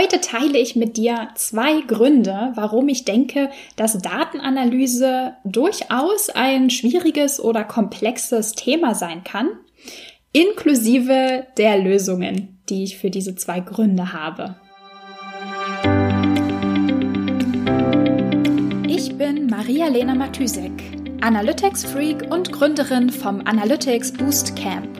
Heute teile ich mit dir zwei Gründe, warum ich denke, dass Datenanalyse durchaus ein schwieriges oder komplexes Thema sein kann, inklusive der Lösungen, die ich für diese zwei Gründe habe. Ich bin Maria-Lena Matysek, Analytics-Freak und Gründerin vom Analytics Boost Camp.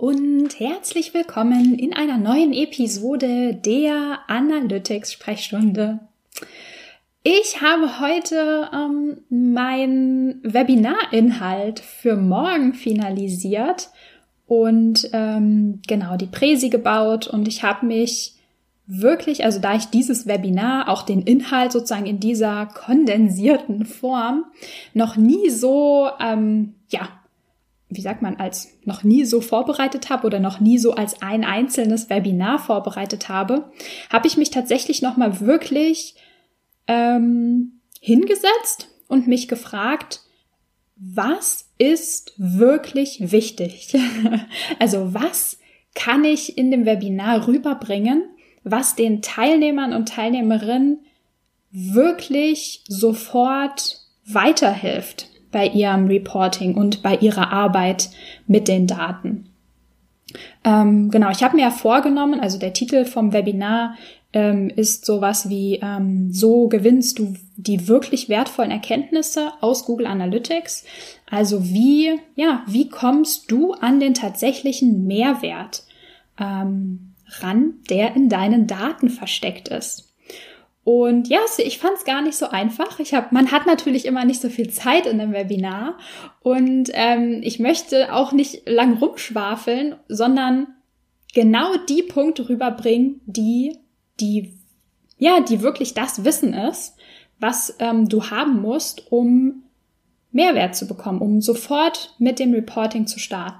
Und herzlich willkommen in einer neuen Episode der Analytics Sprechstunde. Ich habe heute ähm, mein Webinarinhalt für morgen finalisiert und ähm, genau die Präsi gebaut und ich habe mich wirklich, also da ich dieses Webinar, auch den Inhalt sozusagen in dieser kondensierten Form noch nie so, ähm, ja, wie sagt man, als noch nie so vorbereitet habe oder noch nie so als ein einzelnes Webinar vorbereitet habe, habe ich mich tatsächlich nochmal wirklich ähm, hingesetzt und mich gefragt, was ist wirklich wichtig? also was kann ich in dem Webinar rüberbringen, was den Teilnehmern und Teilnehmerinnen wirklich sofort weiterhilft bei ihrem Reporting und bei ihrer Arbeit mit den Daten. Ähm, genau, ich habe mir ja vorgenommen, also der Titel vom Webinar ähm, ist sowas wie ähm, So gewinnst du die wirklich wertvollen Erkenntnisse aus Google Analytics. Also wie, ja, wie kommst du an den tatsächlichen Mehrwert ähm, ran, der in deinen Daten versteckt ist? Und ja, ich fand es gar nicht so einfach. Ich habe, man hat natürlich immer nicht so viel Zeit in einem Webinar und ähm, ich möchte auch nicht lang rumschwafeln, sondern genau die Punkte rüberbringen, die die ja, die wirklich das Wissen ist, was ähm, du haben musst, um Mehrwert zu bekommen, um sofort mit dem Reporting zu starten.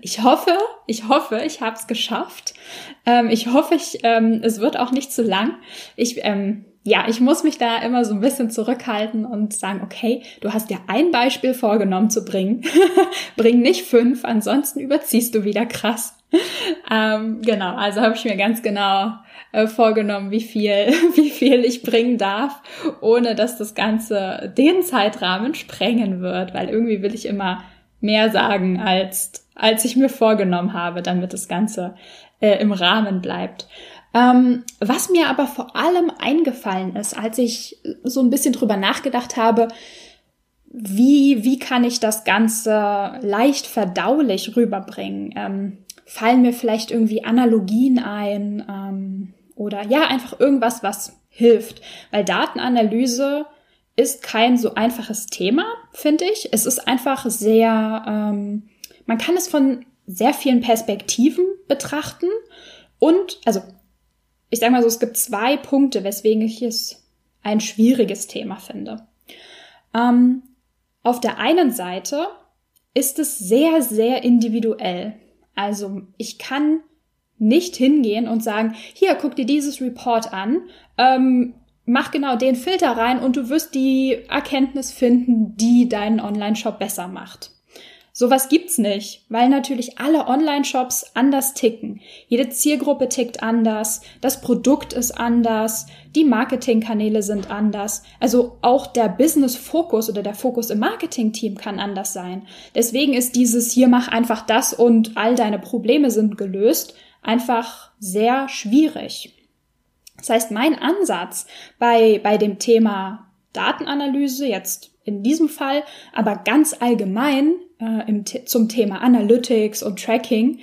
Ich hoffe, ich hoffe, ich habe es geschafft. Ähm, ich hoffe, ich, ähm, es wird auch nicht zu lang. Ich, ähm, ja, ich muss mich da immer so ein bisschen zurückhalten und sagen, okay, du hast dir ein Beispiel vorgenommen zu bringen. Bring nicht fünf, ansonsten überziehst du wieder krass. Ähm, genau, also habe ich mir ganz genau äh, vorgenommen, wie viel, wie viel ich bringen darf, ohne dass das Ganze den Zeitrahmen sprengen wird, weil irgendwie will ich immer mehr sagen, als, als ich mir vorgenommen habe, damit das Ganze äh, im Rahmen bleibt. Ähm, was mir aber vor allem eingefallen ist, als ich so ein bisschen drüber nachgedacht habe, wie, wie kann ich das Ganze leicht verdaulich rüberbringen? Ähm, fallen mir vielleicht irgendwie Analogien ein ähm, oder ja, einfach irgendwas, was hilft. Weil Datenanalyse ist kein so einfaches Thema, finde ich. Es ist einfach sehr, ähm, man kann es von sehr vielen Perspektiven betrachten. Und, also, ich sage mal so, es gibt zwei Punkte, weswegen ich es ein schwieriges Thema finde. Ähm, auf der einen Seite ist es sehr, sehr individuell. Also ich kann nicht hingehen und sagen, hier, guck dir dieses Report an, ähm, mach genau den Filter rein und du wirst die Erkenntnis finden, die deinen Online-Shop besser macht. Sowas gibt's nicht, weil natürlich alle Online-Shops anders ticken. Jede Zielgruppe tickt anders, das Produkt ist anders, die Marketingkanäle sind anders. Also auch der Business-Fokus oder der Fokus im Marketing-Team kann anders sein. Deswegen ist dieses hier mach einfach das und all deine Probleme sind gelöst einfach sehr schwierig. Das heißt, mein Ansatz bei, bei dem Thema Datenanalyse jetzt in diesem Fall, aber ganz allgemein äh, im, zum Thema Analytics und Tracking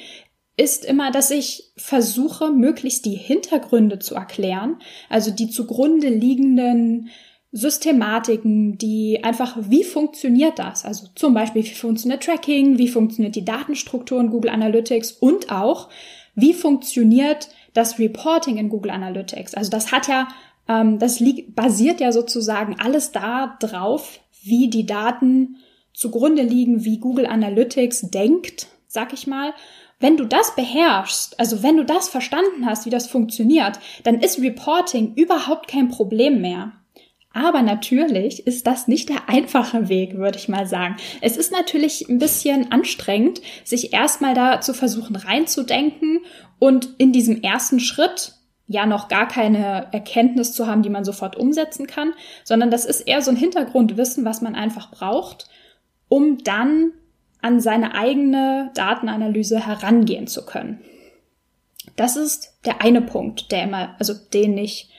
ist immer, dass ich versuche, möglichst die Hintergründe zu erklären, also die zugrunde liegenden Systematiken, die einfach, wie funktioniert das? Also zum Beispiel, wie funktioniert Tracking, wie funktioniert die Datenstruktur in Google Analytics und auch, wie funktioniert das Reporting in Google Analytics? Also das hat ja, ähm, das liegt, basiert ja sozusagen alles da drauf, wie die Daten zugrunde liegen, wie Google Analytics denkt, sag ich mal. Wenn du das beherrschst, also wenn du das verstanden hast, wie das funktioniert, dann ist Reporting überhaupt kein Problem mehr. Aber natürlich ist das nicht der einfache Weg, würde ich mal sagen. Es ist natürlich ein bisschen anstrengend, sich erstmal da zu versuchen reinzudenken und in diesem ersten Schritt ja noch gar keine Erkenntnis zu haben, die man sofort umsetzen kann, sondern das ist eher so ein Hintergrundwissen, was man einfach braucht, um dann an seine eigene Datenanalyse herangehen zu können. Das ist der eine Punkt, der immer, also den ich,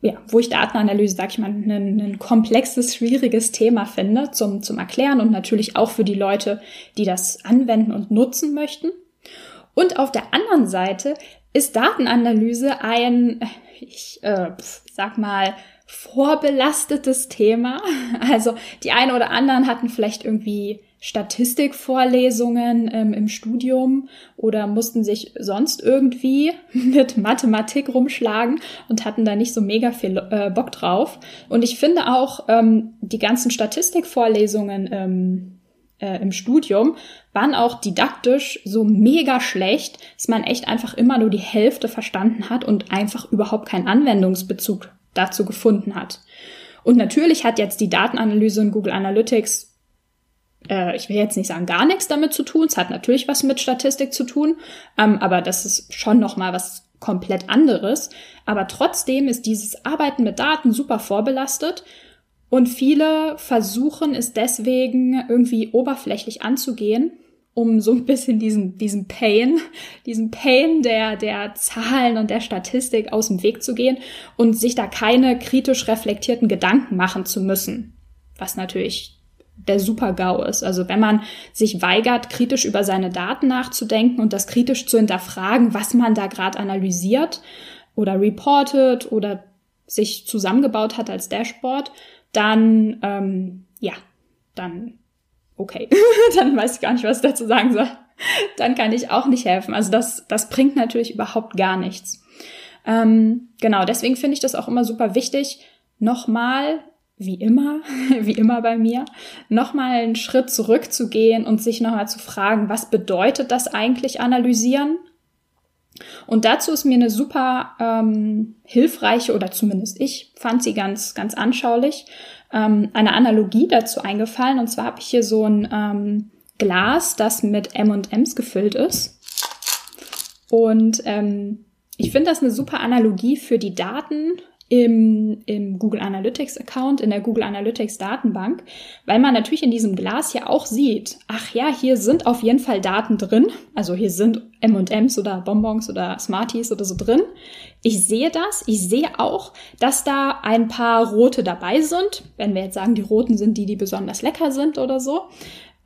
ja, wo ich Datenanalyse, sag ich mal, ein, ein komplexes, schwieriges Thema finde zum, zum Erklären und natürlich auch für die Leute, die das anwenden und nutzen möchten. Und auf der anderen Seite ist Datenanalyse ein, ich äh, sag mal, vorbelastetes Thema. Also die einen oder anderen hatten vielleicht irgendwie Statistikvorlesungen ähm, im Studium oder mussten sich sonst irgendwie mit Mathematik rumschlagen und hatten da nicht so mega viel äh, Bock drauf. Und ich finde auch ähm, die ganzen Statistikvorlesungen ähm, äh, im Studium waren auch didaktisch so mega schlecht, dass man echt einfach immer nur die Hälfte verstanden hat und einfach überhaupt keinen Anwendungsbezug dazu gefunden hat. Und natürlich hat jetzt die Datenanalyse in Google Analytics äh, ich will jetzt nicht sagen gar nichts damit zu tun. Es hat natürlich was mit Statistik zu tun, ähm, aber das ist schon noch mal was komplett anderes. Aber trotzdem ist dieses Arbeiten mit Daten super vorbelastet und viele versuchen es deswegen irgendwie oberflächlich anzugehen, um so ein bisschen diesen, diesen Pain, diesen Pain der, der Zahlen und der Statistik aus dem Weg zu gehen und sich da keine kritisch reflektierten Gedanken machen zu müssen. Was natürlich der Super-GAU ist. Also wenn man sich weigert, kritisch über seine Daten nachzudenken und das kritisch zu hinterfragen, was man da gerade analysiert oder reportet oder sich zusammengebaut hat als Dashboard, dann ähm, ja, dann okay, dann weiß ich gar nicht, was ich dazu sagen soll. Dann kann ich auch nicht helfen. Also das, das bringt natürlich überhaupt gar nichts. Ähm, genau, deswegen finde ich das auch immer super wichtig, nochmal wie immer, wie immer bei mir, nochmal einen Schritt zurückzugehen und sich nochmal zu fragen, was bedeutet das eigentlich analysieren? Und dazu ist mir eine super ähm, hilfreiche, oder zumindest ich fand sie ganz, ganz anschaulich, ähm, eine Analogie dazu eingefallen. Und zwar habe ich hier so ein ähm, Glas, das mit M&Ms gefüllt ist. Und ähm, ich finde das eine super Analogie für die Daten, im, im Google Analytics Account, in der Google Analytics Datenbank, weil man natürlich in diesem Glas ja auch sieht, ach ja, hier sind auf jeden Fall Daten drin, also hier sind M&Ms oder Bonbons oder Smarties oder so drin. Ich sehe das, ich sehe auch, dass da ein paar rote dabei sind, wenn wir jetzt sagen, die roten sind die, die besonders lecker sind oder so.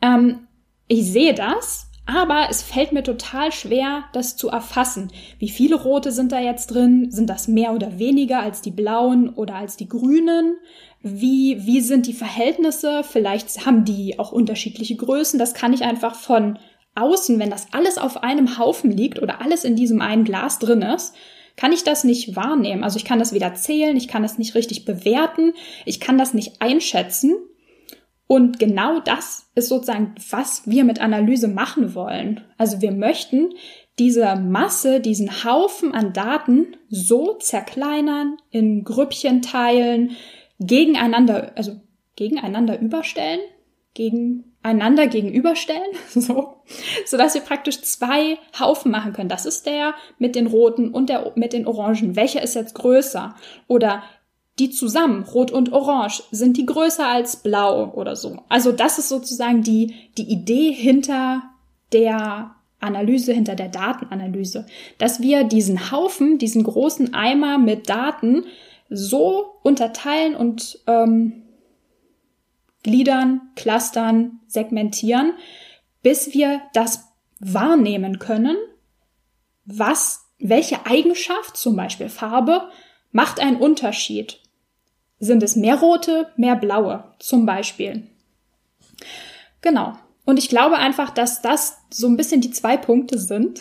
Ähm, ich sehe das, aber es fällt mir total schwer, das zu erfassen. Wie viele rote sind da jetzt drin? Sind das mehr oder weniger als die blauen oder als die grünen? Wie, wie sind die Verhältnisse? Vielleicht haben die auch unterschiedliche Größen. Das kann ich einfach von außen, wenn das alles auf einem Haufen liegt oder alles in diesem einen Glas drin ist, kann ich das nicht wahrnehmen. Also ich kann das weder zählen, ich kann das nicht richtig bewerten, ich kann das nicht einschätzen. Und genau das ist sozusagen, was wir mit Analyse machen wollen. Also wir möchten diese Masse, diesen Haufen an Daten so zerkleinern, in Grüppchen teilen, gegeneinander, also gegeneinander überstellen, gegeneinander gegenüberstellen, so, so dass wir praktisch zwei Haufen machen können. Das ist der mit den roten und der mit den orangen. Welcher ist jetzt größer? Oder die zusammen, rot und orange, sind die größer als blau oder so. Also das ist sozusagen die, die Idee hinter der Analyse, hinter der Datenanalyse, dass wir diesen Haufen, diesen großen Eimer mit Daten so unterteilen und ähm, gliedern, clustern, segmentieren, bis wir das wahrnehmen können, was, welche Eigenschaft, zum Beispiel Farbe, macht einen Unterschied sind es mehr rote, mehr blaue zum Beispiel. Genau. Und ich glaube einfach, dass das so ein bisschen die zwei Punkte sind,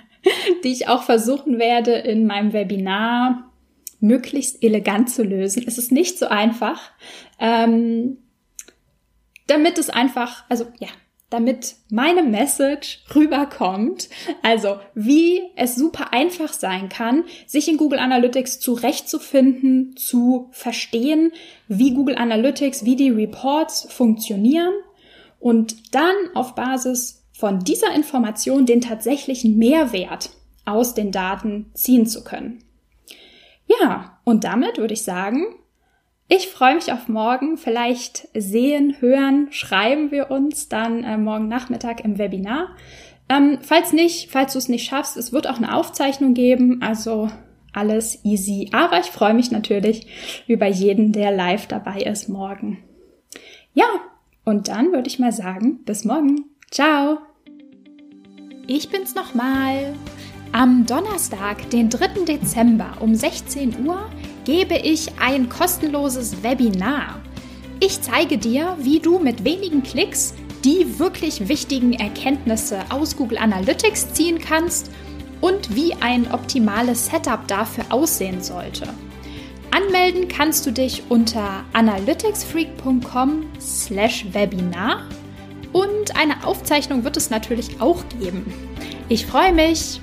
die ich auch versuchen werde in meinem Webinar möglichst elegant zu lösen. Es ist nicht so einfach. Ähm, damit es einfach, also ja, damit meine Message rüberkommt. Also, wie es super einfach sein kann, sich in Google Analytics zurechtzufinden, zu verstehen, wie Google Analytics, wie die Reports funktionieren und dann auf Basis von dieser Information den tatsächlichen Mehrwert aus den Daten ziehen zu können. Ja, und damit würde ich sagen, ich freue mich auf morgen. Vielleicht sehen, hören, schreiben wir uns dann äh, morgen Nachmittag im Webinar. Ähm, falls nicht, falls du es nicht schaffst, es wird auch eine Aufzeichnung geben. Also alles easy. Aber ich freue mich natürlich über jeden, der live dabei ist morgen. Ja, und dann würde ich mal sagen, bis morgen. Ciao. Ich bin's nochmal. Am Donnerstag, den 3. Dezember um 16 Uhr gebe ich ein kostenloses Webinar. Ich zeige dir, wie du mit wenigen Klicks die wirklich wichtigen Erkenntnisse aus Google Analytics ziehen kannst und wie ein optimales Setup dafür aussehen sollte. Anmelden kannst du dich unter analyticsfreak.com/webinar und eine Aufzeichnung wird es natürlich auch geben. Ich freue mich.